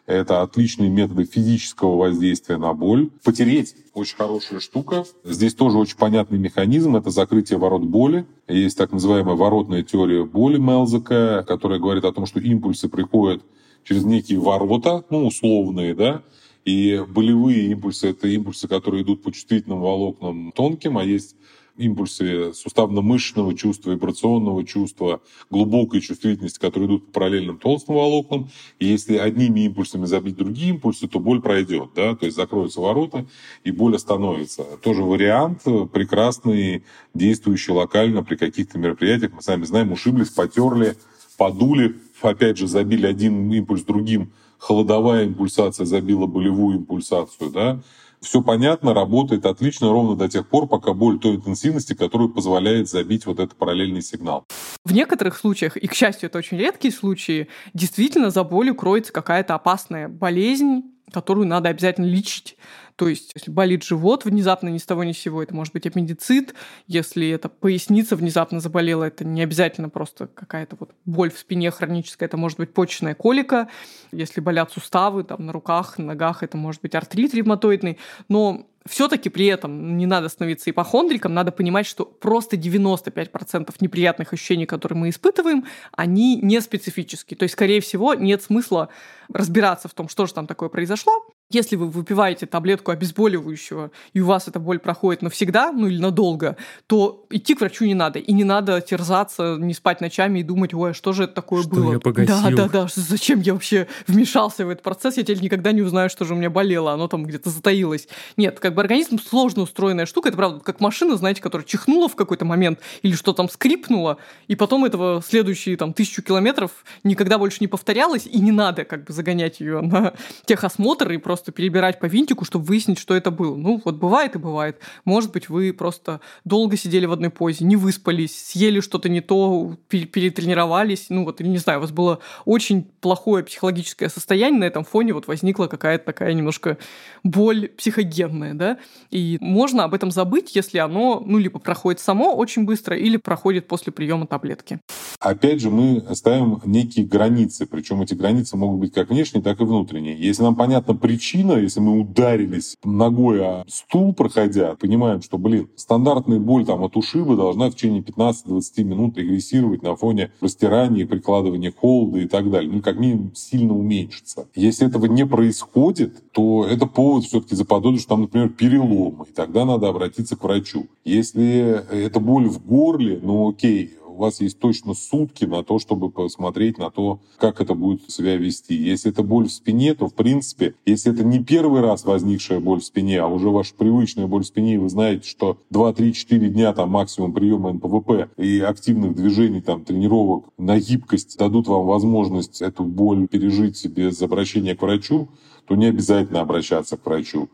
Это отличные методы физического воздействия на боль. Потереть очень хорошая штука. Здесь тоже очень понятный механизм. Это закрытие ворот боли. Есть так называемая воротная теория боли Мелзека, которая говорит о том, что импульсы приходят через некие ворота, ну, условные, да, и болевые импульсы — это импульсы, которые идут по чувствительным волокнам тонким, а есть импульсы суставно-мышечного чувства, вибрационного чувства, глубокой чувствительности, которые идут по параллельным толстым волокнам. И если одними импульсами забить другие импульсы, то боль пройдет, да, то есть закроются ворота, и боль остановится. Тоже вариант прекрасный, действующий локально при каких-то мероприятиях. Мы сами знаем, ушиблись, потерли, подули, опять же, забили один импульс другим, холодовая импульсация забила болевую импульсацию, да, все понятно, работает отлично ровно до тех пор, пока боль той интенсивности, которую позволяет забить вот этот параллельный сигнал. В некоторых случаях, и, к счастью, это очень редкие случаи, действительно за болью кроется какая-то опасная болезнь, которую надо обязательно лечить. То есть, если болит живот внезапно ни с того ни с сего, это может быть аппендицит. Если это поясница внезапно заболела, это не обязательно просто какая-то вот боль в спине хроническая, это может быть почечная колика. Если болят суставы там, на руках, на ногах, это может быть артрит ревматоидный. Но все-таки при этом не надо становиться ипохондриком, надо понимать, что просто 95% неприятных ощущений, которые мы испытываем, они не специфические. То есть, скорее всего, нет смысла разбираться в том, что же там такое произошло. Если вы выпиваете таблетку обезболивающего, и у вас эта боль проходит навсегда, ну или надолго, то идти к врачу не надо. И не надо терзаться, не спать ночами и думать, ой, а что же это такое что было? Я погасил? Да, да, да, зачем я вообще вмешался в этот процесс? Я теперь никогда не узнаю, что же у меня болело, оно там где-то затаилось. Нет, как бы организм сложно устроенная штука, это правда, как машина, знаете, которая чихнула в какой-то момент, или что там скрипнуло, и потом этого следующие там тысячу километров никогда больше не повторялось, и не надо как бы загонять ее на техосмотр и просто просто перебирать по винтику, чтобы выяснить, что это было. Ну, вот бывает и бывает. Может быть, вы просто долго сидели в одной позе, не выспались, съели что-то не то, перетренировались, ну вот, не знаю, у вас было очень плохое психологическое состояние, на этом фоне вот возникла какая-то такая немножко боль психогенная, да, и можно об этом забыть, если оно, ну, либо проходит само очень быстро, или проходит после приема таблетки. Опять же, мы ставим некие границы, причем эти границы могут быть как внешние, так и внутренние. Если нам понятна причина, причина, если мы ударились ногой о стул, проходя, понимаем, что, блин, стандартная боль там от ушиба должна в течение 15-20 минут регрессировать на фоне растирания, прикладывания холода и так далее. Ну, как минимум, сильно уменьшится. Если этого не происходит, то это повод все-таки заподозрить, что там, например, переломы, и тогда надо обратиться к врачу. Если это боль в горле, ну окей, у вас есть точно сутки на то, чтобы посмотреть на то, как это будет себя вести. Если это боль в спине, то, в принципе, если это не первый раз возникшая боль в спине, а уже ваша привычная боль в спине, и вы знаете, что 2-3-4 дня там максимум приема НПВП и активных движений, там, тренировок на гибкость дадут вам возможность эту боль пережить без обращения к врачу, то не обязательно обращаться к врачу.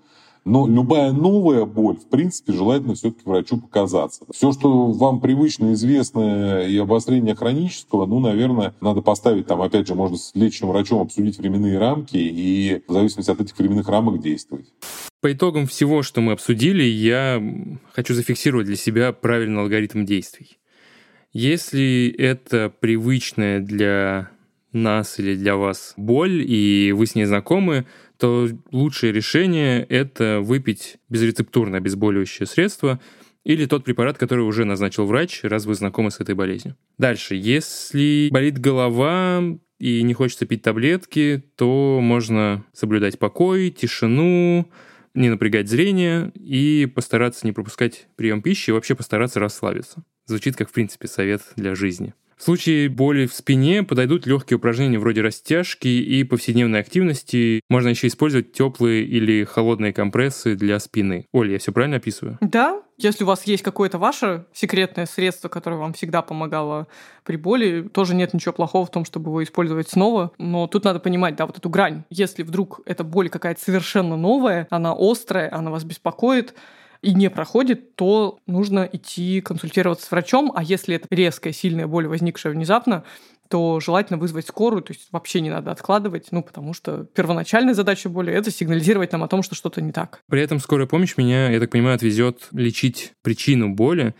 Но любая новая боль, в принципе, желательно все-таки врачу показаться. Все, что вам привычно, известно и обострение хронического, ну, наверное, надо поставить там, опять же, можно с лечащим врачом обсудить временные рамки и в зависимости от этих временных рамок действовать. По итогам всего, что мы обсудили, я хочу зафиксировать для себя правильный алгоритм действий. Если это привычная для нас или для вас боль, и вы с ней знакомы, то лучшее решение — это выпить безрецептурное обезболивающее средство или тот препарат, который уже назначил врач, раз вы знакомы с этой болезнью. Дальше, если болит голова и не хочется пить таблетки, то можно соблюдать покой, тишину, не напрягать зрение и постараться не пропускать прием пищи и вообще постараться расслабиться. Звучит как, в принципе, совет для жизни. В случае боли в спине подойдут легкие упражнения вроде растяжки и повседневной активности. Можно еще использовать теплые или холодные компрессы для спины. Оля, я все правильно описываю? Да, если у вас есть какое-то ваше секретное средство, которое вам всегда помогало при боли, тоже нет ничего плохого в том, чтобы его использовать снова. Но тут надо понимать, да, вот эту грань. Если вдруг эта боль какая-то совершенно новая, она острая, она вас беспокоит, и не проходит, то нужно идти консультироваться с врачом. А если это резкая, сильная боль, возникшая внезапно, то желательно вызвать скорую, то есть вообще не надо откладывать, ну, потому что первоначальная задача боли — это сигнализировать нам о том, что что-то не так. При этом скорая помощь меня, я так понимаю, отвезет лечить причину боли,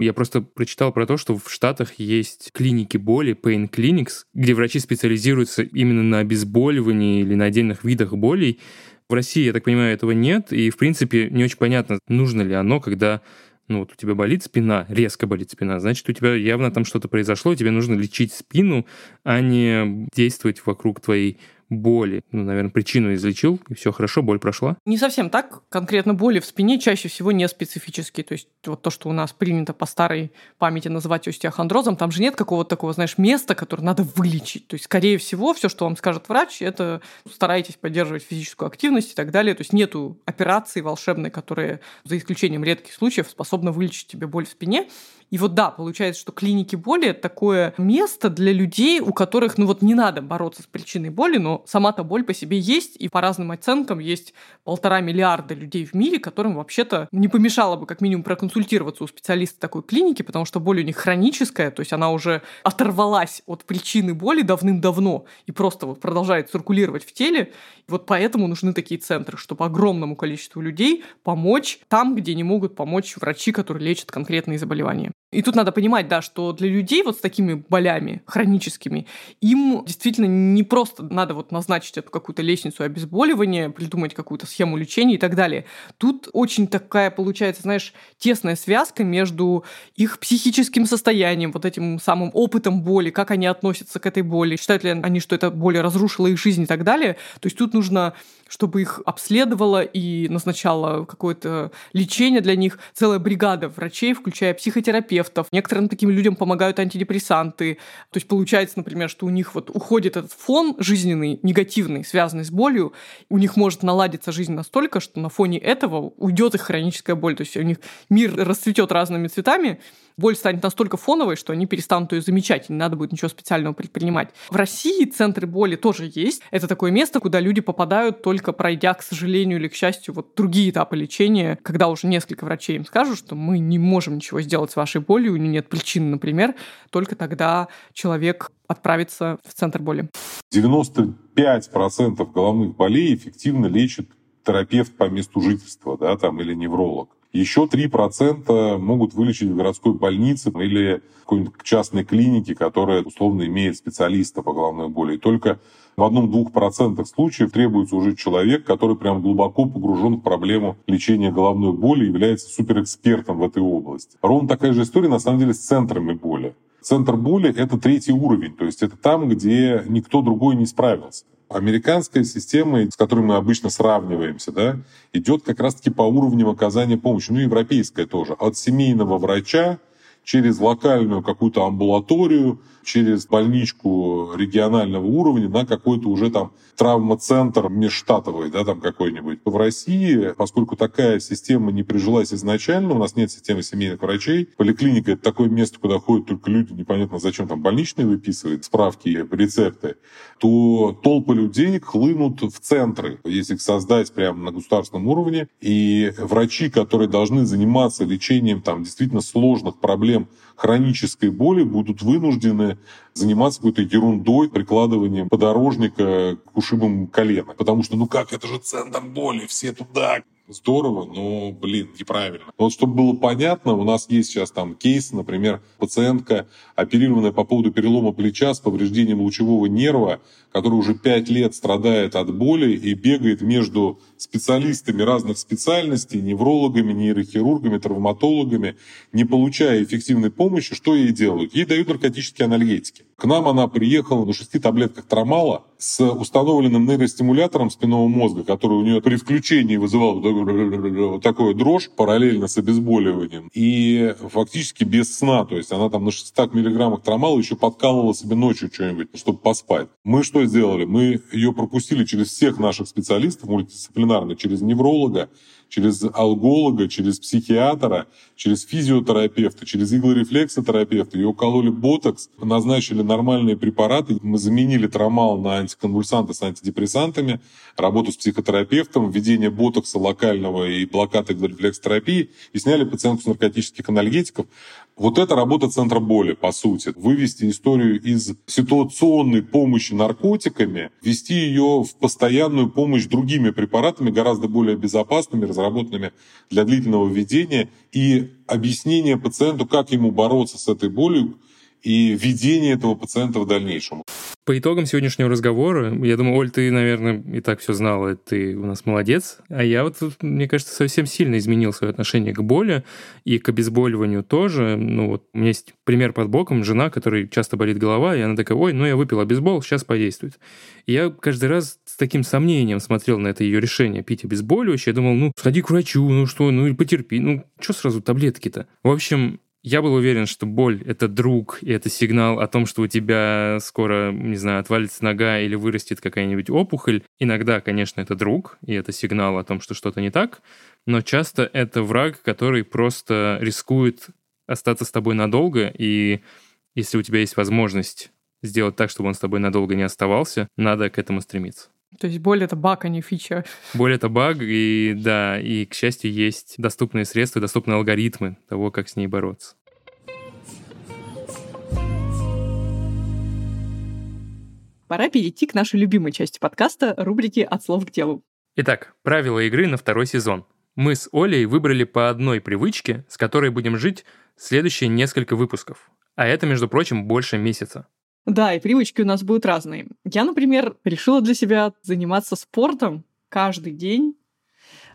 я просто прочитал про то, что в Штатах есть клиники боли, pain clinics, где врачи специализируются именно на обезболивании или на отдельных видах болей, в России, я так понимаю, этого нет, и, в принципе, не очень понятно, нужно ли оно, когда ну вот у тебя болит спина, резко болит спина, значит, у тебя явно там что-то произошло, тебе нужно лечить спину, а не действовать вокруг твоей боли. Ну, наверное, причину излечил, и все хорошо, боль прошла. Не совсем так. Конкретно боли в спине чаще всего не специфические. То есть вот то, что у нас принято по старой памяти называть остеохондрозом, там же нет какого-то такого, знаешь, места, которое надо вылечить. То есть, скорее всего, все, что вам скажет врач, это старайтесь поддерживать физическую активность и так далее. То есть нету операции волшебной, которые, за исключением редких случаев, способны вылечить тебе боль в спине. И вот да, получается, что клиники боли — это такое место для людей, у которых, ну вот не надо бороться с причиной боли, но сама-то боль по себе есть, и по разным оценкам есть полтора миллиарда людей в мире, которым вообще-то не помешало бы как минимум проконсультироваться у специалиста такой клиники, потому что боль у них хроническая, то есть она уже оторвалась от причины боли давным-давно и просто вот продолжает циркулировать в теле. И вот поэтому нужны такие центры, чтобы огромному количеству людей помочь там, где не могут помочь врачи, которые лечат конкретные заболевания. И тут надо понимать, да, что для людей вот с такими болями хроническими, им действительно не просто надо вот назначить эту какую-то лестницу обезболивания, придумать какую-то схему лечения и так далее. Тут очень такая получается, знаешь, тесная связка между их психическим состоянием, вот этим самым опытом боли, как они относятся к этой боли, считают ли они, что эта боль разрушила их жизнь и так далее. То есть тут нужно чтобы их обследовала и назначала какое-то лечение для них целая бригада врачей, включая психотерапевтов. Некоторым таким людям помогают антидепрессанты. То есть получается, например, что у них вот уходит этот фон жизненный, негативный, связанный с болью, у них может наладиться жизнь настолько, что на фоне этого уйдет их хроническая боль. То есть у них мир расцветет разными цветами, боль станет настолько фоновой, что они перестанут ее замечать, и не надо будет ничего специального предпринимать. В России центры боли тоже есть. Это такое место, куда люди попадают только пройдя, к сожалению или к счастью, вот другие этапы лечения, когда уже несколько врачей им скажут, что мы не можем ничего сделать с вашей болью, у нее нет причины, например, только тогда человек отправится в центр боли. 95% головных болей эффективно лечит терапевт по месту жительства, да, там, или невролог. Еще 3% могут вылечить в городской больнице или какой-нибудь частной клинике, которая условно имеет специалиста по головной боли. И только в одном-двух процентах случаев требуется уже человек, который прям глубоко погружен в проблему лечения головной боли, является суперэкспертом в этой области. Ровно такая же история на самом деле с центрами боли. Центр боли — это третий уровень, то есть это там, где никто другой не справился. Американская система, с которой мы обычно сравниваемся, да, идет как раз-таки по уровню оказания помощи, ну, европейская тоже, от семейного врача через локальную какую-то амбулаторию, через больничку регионального уровня на какой-то уже там травмоцентр межштатовый, да, там какой-нибудь. В России, поскольку такая система не прижилась изначально, у нас нет системы семейных врачей, поликлиника — это такое место, куда ходят только люди, непонятно зачем там больничные выписывают, справки, рецепты, то толпы людей хлынут в центры, если их создать прямо на государственном уровне, и врачи, которые должны заниматься лечением там действительно сложных проблем хронической боли, будут вынуждены заниматься какой-то ерундой, прикладыванием подорожника к ушибам колена. Потому что, ну как, это же центр боли, все туда здорово, но, блин, неправильно. Вот чтобы было понятно, у нас есть сейчас там кейс, например, пациентка, оперированная по поводу перелома плеча с повреждением лучевого нерва, который уже пять лет страдает от боли и бегает между специалистами разных специальностей, неврологами, нейрохирургами, травматологами, не получая эффективной помощи, что ей делают? Ей дают наркотические анальгетики К нам она приехала на шести таблетках трамала с установленным нейростимулятором спинного мозга, который у нее при включении вызывал вот такую дрожь параллельно с обезболиванием. И фактически без сна. То есть она там на 600 миллиграммах трамала еще подкалывала себе ночью что-нибудь, чтобы поспать. Мы что сделали? Мы ее пропустили через всех наших специалистов мультидисциплинарно, через невролога, через алголога, через психиатра, через физиотерапевта, через иглорефлексотерапевта. Ее укололи ботокс, назначили нормальные препараты. Мы заменили трамал на антиконвульсанты с антидепрессантами, работу с психотерапевтом, введение ботокса локального и блокад иглорефлексотерапии и сняли пациентку с наркотических анальгетиков. Вот это работа центра боли, по сути. Вывести историю из ситуационной помощи наркотиками, ввести ее в постоянную помощь другими препаратами, гораздо более безопасными, разработанными для длительного введения, и объяснение пациенту, как ему бороться с этой болью, и ведение этого пациента в дальнейшем. По итогам сегодняшнего разговора, я думаю, Оль, ты, наверное, и так все знала, ты у нас молодец. А я вот, мне кажется, совсем сильно изменил свое отношение к боли и к обезболиванию тоже. Ну вот у меня есть пример под боком, жена, которой часто болит голова, и она такая, ой, ну я выпил обезбол, сейчас подействует. И я каждый раз с таким сомнением смотрел на это ее решение пить обезболивающее. Я думал, ну, сходи к врачу, ну что, ну или потерпи, ну что сразу таблетки-то? В общем, я был уверен, что боль — это друг, и это сигнал о том, что у тебя скоро, не знаю, отвалится нога или вырастет какая-нибудь опухоль. Иногда, конечно, это друг, и это сигнал о том, что что-то не так, но часто это враг, который просто рискует остаться с тобой надолго, и если у тебя есть возможность сделать так, чтобы он с тобой надолго не оставался, надо к этому стремиться. То есть боль — это баг, а не фича. Боль — это баг, и да, и, к счастью, есть доступные средства, доступные алгоритмы того, как с ней бороться. Пора перейти к нашей любимой части подкаста — рубрике «От слов к делу». Итак, правила игры на второй сезон. Мы с Олей выбрали по одной привычке, с которой будем жить следующие несколько выпусков. А это, между прочим, больше месяца. Да, и привычки у нас будут разные. Я, например, решила для себя заниматься спортом каждый день.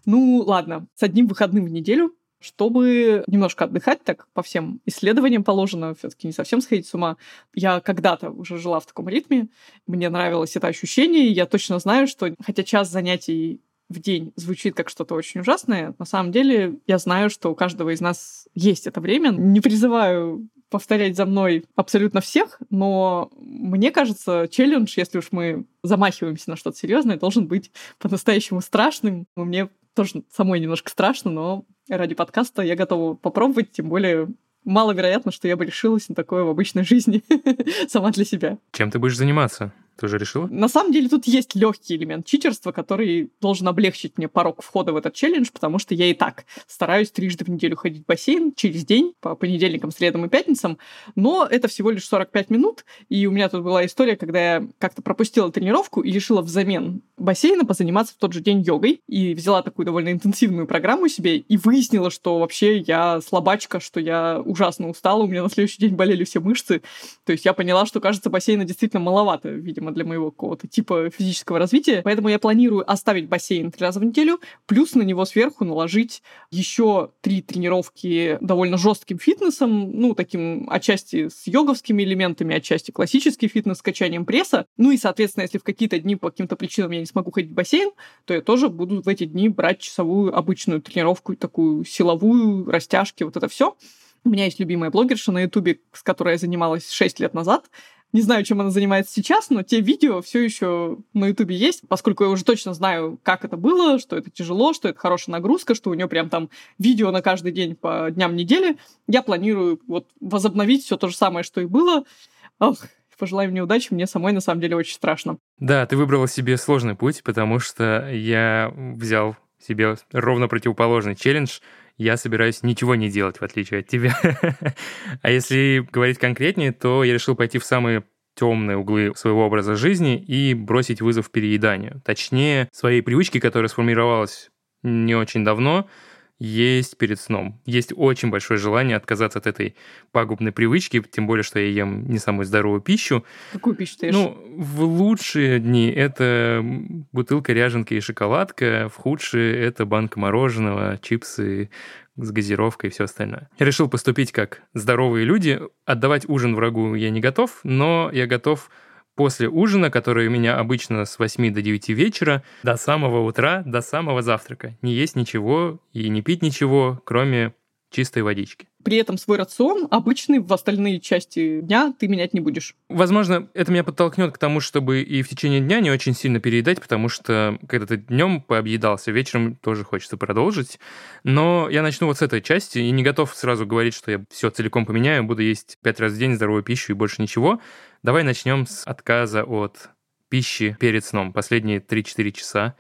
Ну, ладно, с одним выходным в неделю, чтобы немножко отдыхать, так по всем исследованиям положено, все таки не совсем сходить с ума. Я когда-то уже жила в таком ритме, мне нравилось это ощущение, и я точно знаю, что хотя час занятий в день звучит как что-то очень ужасное, на самом деле я знаю, что у каждого из нас есть это время. Не призываю повторять за мной абсолютно всех, но мне кажется, челлендж, если уж мы замахиваемся на что-то серьезное, должен быть по-настоящему страшным. Мне тоже самой немножко страшно, но ради подкаста я готова попробовать, тем более маловероятно, что я бы решилась на такое в обычной жизни сама для себя. Чем ты будешь заниматься? Ты уже решила? На самом деле тут есть легкий элемент читерства, который должен облегчить мне порог входа в этот челлендж, потому что я и так стараюсь трижды в неделю ходить в бассейн через день, по понедельникам, средам и пятницам, но это всего лишь 45 минут, и у меня тут была история, когда я как-то пропустила тренировку и решила взамен бассейна позаниматься в тот же день йогой, и взяла такую довольно интенсивную программу себе, и выяснила, что вообще я слабачка, что я ужасно устала, у меня на следующий день болели все мышцы, то есть я поняла, что, кажется, бассейна действительно маловато, видимо, необходимо для моего какого-то типа физического развития. Поэтому я планирую оставить бассейн три раза в неделю, плюс на него сверху наложить еще три тренировки довольно жестким фитнесом, ну, таким отчасти с йоговскими элементами, отчасти классический фитнес с качанием пресса. Ну и, соответственно, если в какие-то дни по каким-то причинам я не смогу ходить в бассейн, то я тоже буду в эти дни брать часовую обычную тренировку, такую силовую, растяжки, вот это все. У меня есть любимая блогерша на Ютубе, с которой я занималась 6 лет назад. Не знаю, чем она занимается сейчас, но те видео все еще на Ютубе есть, поскольку я уже точно знаю, как это было, что это тяжело, что это хорошая нагрузка, что у нее прям там видео на каждый день по дням недели. Я планирую вот возобновить все то же самое, что и было. Ох, пожелай мне удачи, мне самой на самом деле очень страшно. Да, ты выбрала себе сложный путь, потому что я взял себе ровно противоположный челлендж я собираюсь ничего не делать, в отличие от тебя. а если говорить конкретнее, то я решил пойти в самые темные углы своего образа жизни и бросить вызов перееданию. Точнее, своей привычки, которая сформировалась не очень давно, есть перед сном. Есть очень большое желание отказаться от этой пагубной привычки, тем более, что я ем не самую здоровую пищу. Какую пищу ты ешь? Ну, в лучшие дни это бутылка ряженки и шоколадка, в худшие это банка мороженого, чипсы, с газировкой и все остальное. Я решил поступить как здоровые люди. Отдавать ужин врагу я не готов, но я готов после ужина, который у меня обычно с 8 до 9 вечера, до самого утра, до самого завтрака. Не есть ничего и не пить ничего, кроме чистой водички. При этом свой рацион обычный в остальные части дня ты менять не будешь. Возможно, это меня подтолкнет к тому, чтобы и в течение дня не очень сильно переедать, потому что когда ты днем пообъедался, вечером тоже хочется продолжить. Но я начну вот с этой части и не готов сразу говорить, что я все целиком поменяю, буду есть пять раз в день здоровую пищу и больше ничего. Давай начнем с отказа от пищи перед сном. Последние 3-4 часа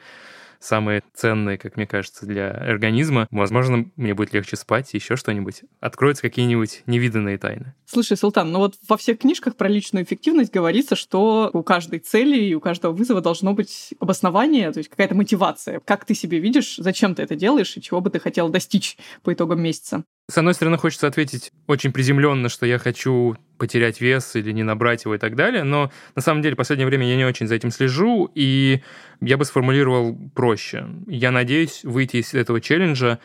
самые ценные, как мне кажется, для организма. Возможно, мне будет легче спать, еще что-нибудь. Откроются какие-нибудь невиданные тайны. Слушай, Султан, ну вот во всех книжках про личную эффективность говорится, что у каждой цели и у каждого вызова должно быть обоснование, то есть какая-то мотивация. Как ты себе видишь, зачем ты это делаешь и чего бы ты хотел достичь по итогам месяца? С одной стороны, хочется ответить очень приземленно, что я хочу потерять вес или не набрать его и так далее, но на самом деле в последнее время я не очень за этим слежу, и я бы сформулировал проще. Я надеюсь выйти из этого челленджа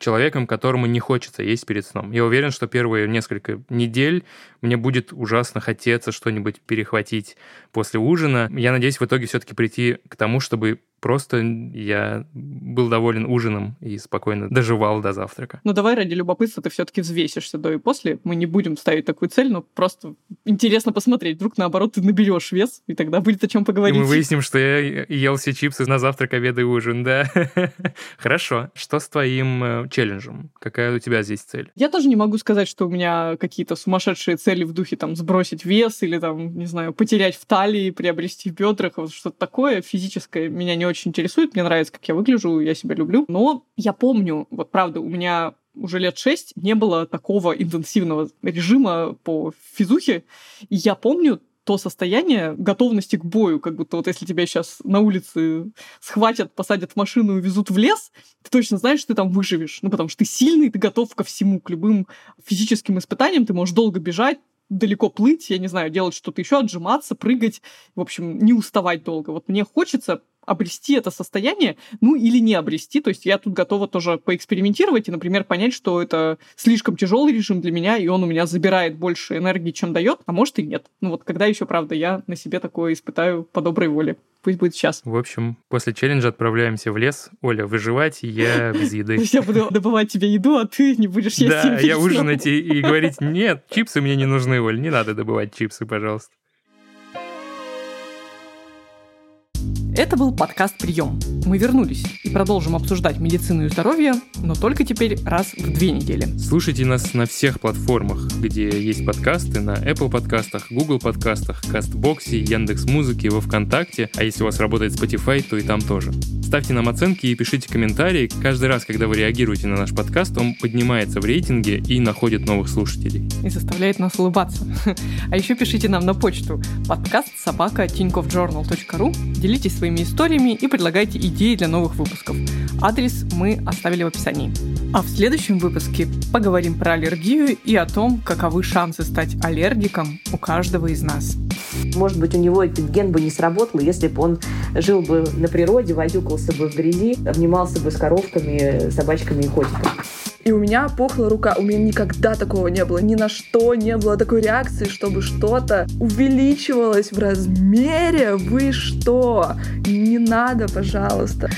человеком, которому не хочется есть перед сном. Я уверен, что первые несколько недель мне будет ужасно хотеться что-нибудь перехватить после ужина. Я надеюсь в итоге все-таки прийти к тому, чтобы Просто я был доволен ужином и спокойно доживал до завтрака. Ну давай ради любопытства ты все-таки взвесишься до и после. Мы не будем ставить такую цель, но просто интересно посмотреть. Вдруг наоборот ты наберешь вес, и тогда будет о чем поговорить. И мы выясним, что я ел все чипсы на завтрак, обед и ужин, да. Хорошо. Что с твоим э, челленджем? Какая у тебя здесь цель? Я тоже не могу сказать, что у меня какие-то сумасшедшие цели в духе там сбросить вес или там, не знаю, потерять в талии, приобрести в бедрах, вот что-то такое физическое меня не очень интересует, мне нравится, как я выгляжу, я себя люблю. Но я помню, вот правда, у меня уже лет шесть не было такого интенсивного режима по физухе. И я помню то состояние готовности к бою, как будто вот если тебя сейчас на улице схватят, посадят в машину и везут в лес, ты точно знаешь, что ты там выживешь. Ну, потому что ты сильный, ты готов ко всему, к любым физическим испытаниям, ты можешь долго бежать, далеко плыть, я не знаю, делать что-то еще, отжиматься, прыгать, в общем, не уставать долго. Вот мне хочется обрести это состояние, ну или не обрести. То есть я тут готова тоже поэкспериментировать и, например, понять, что это слишком тяжелый режим для меня, и он у меня забирает больше энергии, чем дает, а может и нет. Ну вот когда еще, правда, я на себе такое испытаю по доброй воле. Пусть будет сейчас. В общем, после челленджа отправляемся в лес. Оля, выживать, я без еды. Я буду добывать тебе еду, а ты не будешь есть Да, я ужинать и говорить, нет, чипсы мне не нужны, Оль, не надо добывать чипсы, пожалуйста. Это был подкаст «Прием». Мы вернулись и продолжим обсуждать медицину и здоровье, но только теперь раз в две недели. Слушайте нас на всех платформах, где есть подкасты, на Apple подкастах, Google подкастах, Кастбоксе, Яндекс Музыке, во Вконтакте, а если у вас работает Spotify, то и там тоже. Ставьте нам оценки и пишите комментарии. Каждый раз, когда вы реагируете на наш подкаст, он поднимается в рейтинге и находит новых слушателей. И заставляет нас улыбаться. А еще пишите нам на почту подкаст собака tinkoffjournal.ru. Делитесь своими своими историями и предлагайте идеи для новых выпусков. Адрес мы оставили в описании. А в следующем выпуске поговорим про аллергию и о том, каковы шансы стать аллергиком у каждого из нас. Может быть, у него этот ген бы не сработал, если бы он жил бы на природе, возюкался бы в грязи, обнимался бы с коровками, собачками и котиками и у меня пухла рука. У меня никогда такого не было. Ни на что не было такой реакции, чтобы что-то увеличивалось в размере. Вы что? Не надо, пожалуйста.